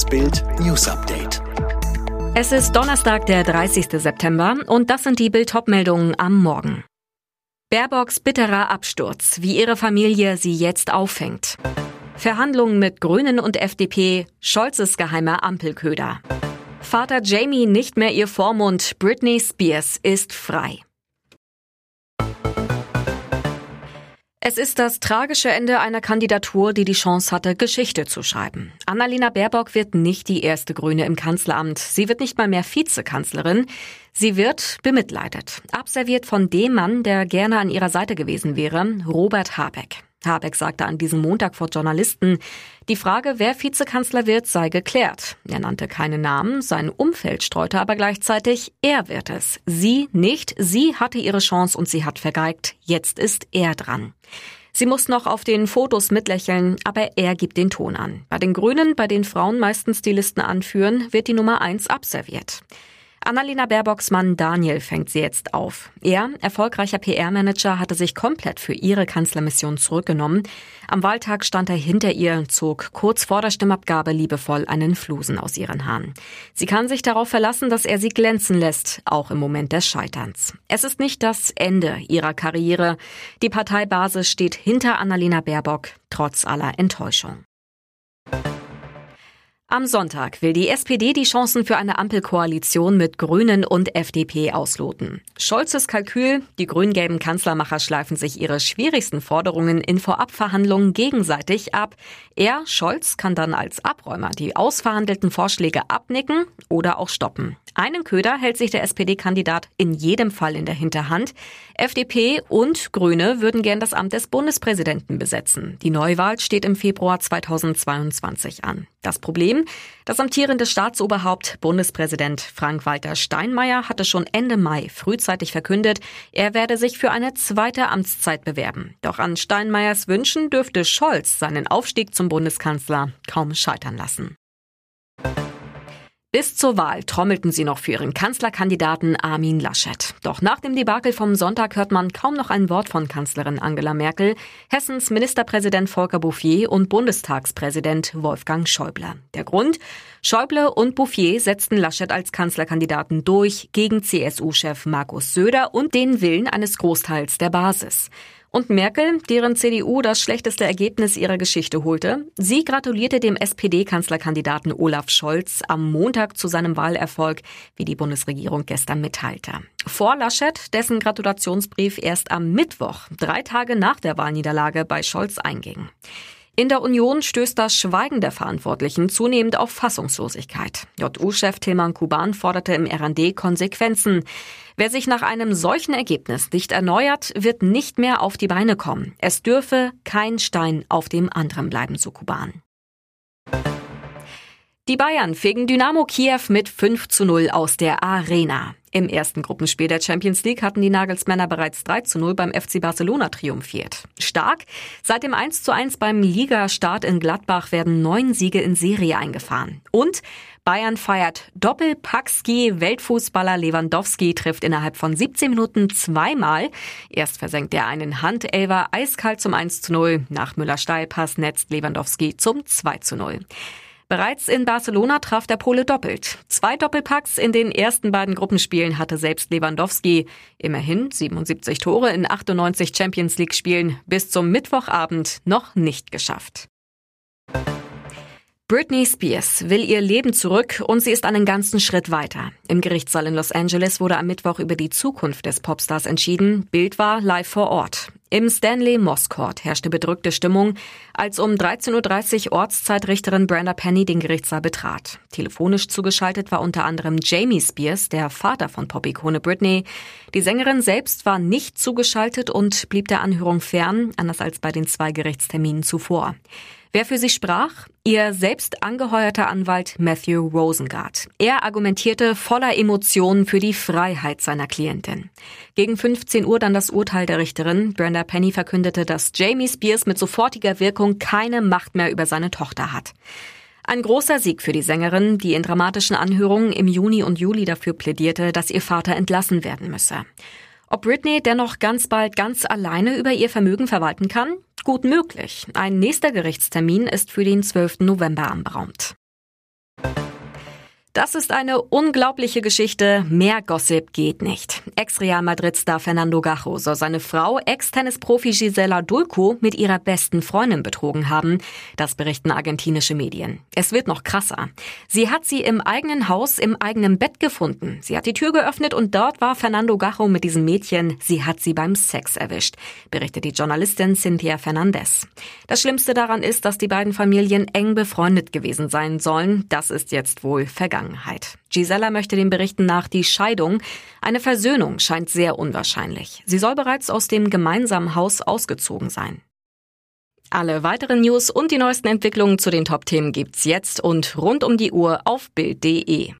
Das Bild News Update. Es ist Donnerstag, der 30. September und das sind die Bild-Top-Meldungen am Morgen. Baerbocks bitterer Absturz, wie ihre Familie sie jetzt auffängt. Verhandlungen mit Grünen und FDP, Scholzes geheimer Ampelköder. Vater Jamie nicht mehr ihr Vormund, Britney Spears ist frei. Es ist das tragische Ende einer Kandidatur, die die Chance hatte, Geschichte zu schreiben. Annalena Baerbock wird nicht die erste Grüne im Kanzleramt. Sie wird nicht mal mehr Vizekanzlerin. Sie wird bemitleidet. Abserviert von dem Mann, der gerne an ihrer Seite gewesen wäre, Robert Habeck. Habeck sagte an diesem Montag vor Journalisten, die Frage, wer Vizekanzler wird, sei geklärt. Er nannte keine Namen, sein Umfeld streute aber gleichzeitig, er wird es. Sie nicht, sie hatte ihre Chance und sie hat vergeigt. Jetzt ist er dran. Sie muss noch auf den Fotos mitlächeln, aber er gibt den Ton an. Bei den Grünen, bei den Frauen meistens die Listen anführen, wird die Nummer eins abserviert. Annalena Baerbocks Mann Daniel fängt sie jetzt auf. Er, erfolgreicher PR-Manager, hatte sich komplett für ihre Kanzlermission zurückgenommen. Am Wahltag stand er hinter ihr, zog kurz vor der Stimmabgabe liebevoll einen Flusen aus ihren Haaren. Sie kann sich darauf verlassen, dass er sie glänzen lässt, auch im Moment des Scheiterns. Es ist nicht das Ende ihrer Karriere. Die Parteibasis steht hinter Annalena Baerbock, trotz aller Enttäuschung. Am Sonntag will die SPD die Chancen für eine Ampelkoalition mit Grünen und FDP ausloten. Scholzes Kalkül, die grün-gelben Kanzlermacher schleifen sich ihre schwierigsten Forderungen in Vorabverhandlungen gegenseitig ab. Er, Scholz, kann dann als Abräumer die ausverhandelten Vorschläge abnicken oder auch stoppen. Einen Köder hält sich der SPD-Kandidat in jedem Fall in der Hinterhand. FDP und Grüne würden gern das Amt des Bundespräsidenten besetzen. Die Neuwahl steht im Februar 2022 an. Das Problem? Das amtierende Staatsoberhaupt Bundespräsident Frank-Walter Steinmeier hatte schon Ende Mai frühzeitig verkündet, er werde sich für eine zweite Amtszeit bewerben. Doch an Steinmeiers Wünschen dürfte Scholz seinen Aufstieg zum Bundeskanzler kaum scheitern lassen. Bis zur Wahl trommelten sie noch für ihren Kanzlerkandidaten Armin Laschet. Doch nach dem Debakel vom Sonntag hört man kaum noch ein Wort von Kanzlerin Angela Merkel, Hessens Ministerpräsident Volker Bouffier und Bundestagspräsident Wolfgang Schäuble. Der Grund? Schäuble und Bouffier setzten Laschet als Kanzlerkandidaten durch gegen CSU-Chef Markus Söder und den Willen eines Großteils der Basis. Und Merkel, deren CDU das schlechteste Ergebnis ihrer Geschichte holte, sie gratulierte dem SPD-Kanzlerkandidaten Olaf Scholz am Montag zu seinem Wahlerfolg, wie die Bundesregierung gestern mitteilte. Vor Laschet, dessen Gratulationsbrief erst am Mittwoch, drei Tage nach der Wahlniederlage bei Scholz einging. In der Union stößt das Schweigen der Verantwortlichen zunehmend auf Fassungslosigkeit. JU-Chef Tilman Kuban forderte im RND Konsequenzen. Wer sich nach einem solchen Ergebnis nicht erneuert, wird nicht mehr auf die Beine kommen. Es dürfe kein Stein auf dem anderen bleiben, so Kuban. Die Bayern fegen Dynamo Kiew mit 5 zu 0 aus der Arena. Im ersten Gruppenspiel der Champions League hatten die Nagelsmänner bereits 3 zu 0 beim FC Barcelona triumphiert. Stark, seit dem 1 zu 1 beim Ligastart in Gladbach werden neun Siege in Serie eingefahren. Und Bayern feiert Doppelpackski. Weltfußballer Lewandowski trifft innerhalb von 17 Minuten zweimal. Erst versenkt er einen Handelver eiskalt zum 1 zu 0. Nach Müller-Steilpass netzt Lewandowski zum 2 zu 0. Bereits in Barcelona traf der Pole doppelt. Zwei Doppelpacks in den ersten beiden Gruppenspielen hatte selbst Lewandowski. Immerhin 77 Tore in 98 Champions League Spielen bis zum Mittwochabend noch nicht geschafft. Britney Spears will ihr Leben zurück und sie ist einen ganzen Schritt weiter. Im Gerichtssaal in Los Angeles wurde am Mittwoch über die Zukunft des Popstars entschieden. Bild war live vor Ort. Im Stanley Moss Court herrschte bedrückte Stimmung, als um 13.30 Uhr Ortszeitrichterin Brenda Penny den Gerichtssaal betrat. Telefonisch zugeschaltet war unter anderem Jamie Spears, der Vater von Pop-Ikone Britney. Die Sängerin selbst war nicht zugeschaltet und blieb der Anhörung fern, anders als bei den zwei Gerichtsterminen zuvor. Wer für sie sprach? Ihr selbst angeheuerter Anwalt Matthew Rosengart. Er argumentierte voller Emotionen für die Freiheit seiner Klientin. Gegen 15 Uhr dann das Urteil der Richterin. Brenda Penny verkündete, dass Jamie Spears mit sofortiger Wirkung keine Macht mehr über seine Tochter hat. Ein großer Sieg für die Sängerin, die in dramatischen Anhörungen im Juni und Juli dafür plädierte, dass ihr Vater entlassen werden müsse. Ob Britney dennoch ganz bald ganz alleine über ihr Vermögen verwalten kann? Gut möglich. Ein nächster Gerichtstermin ist für den 12. November anberaumt. Das ist eine unglaubliche Geschichte. Mehr Gossip geht nicht. Ex-Real Madrid-Star Fernando Gajo soll seine Frau, Ex-Tennis-Profi Gisela Dulco, mit ihrer besten Freundin betrogen haben. Das berichten argentinische Medien. Es wird noch krasser. Sie hat sie im eigenen Haus, im eigenen Bett gefunden. Sie hat die Tür geöffnet und dort war Fernando Gajo mit diesem Mädchen. Sie hat sie beim Sex erwischt, berichtet die Journalistin Cynthia Fernandez. Das Schlimmste daran ist, dass die beiden Familien eng befreundet gewesen sein sollen. Das ist jetzt wohl vergangen. Vergangenheit. Gisela möchte den Berichten nach die Scheidung. Eine Versöhnung scheint sehr unwahrscheinlich. Sie soll bereits aus dem gemeinsamen Haus ausgezogen sein. Alle weiteren News und die neuesten Entwicklungen zu den Top-Themen gibt's jetzt und rund um die Uhr auf Bild.de.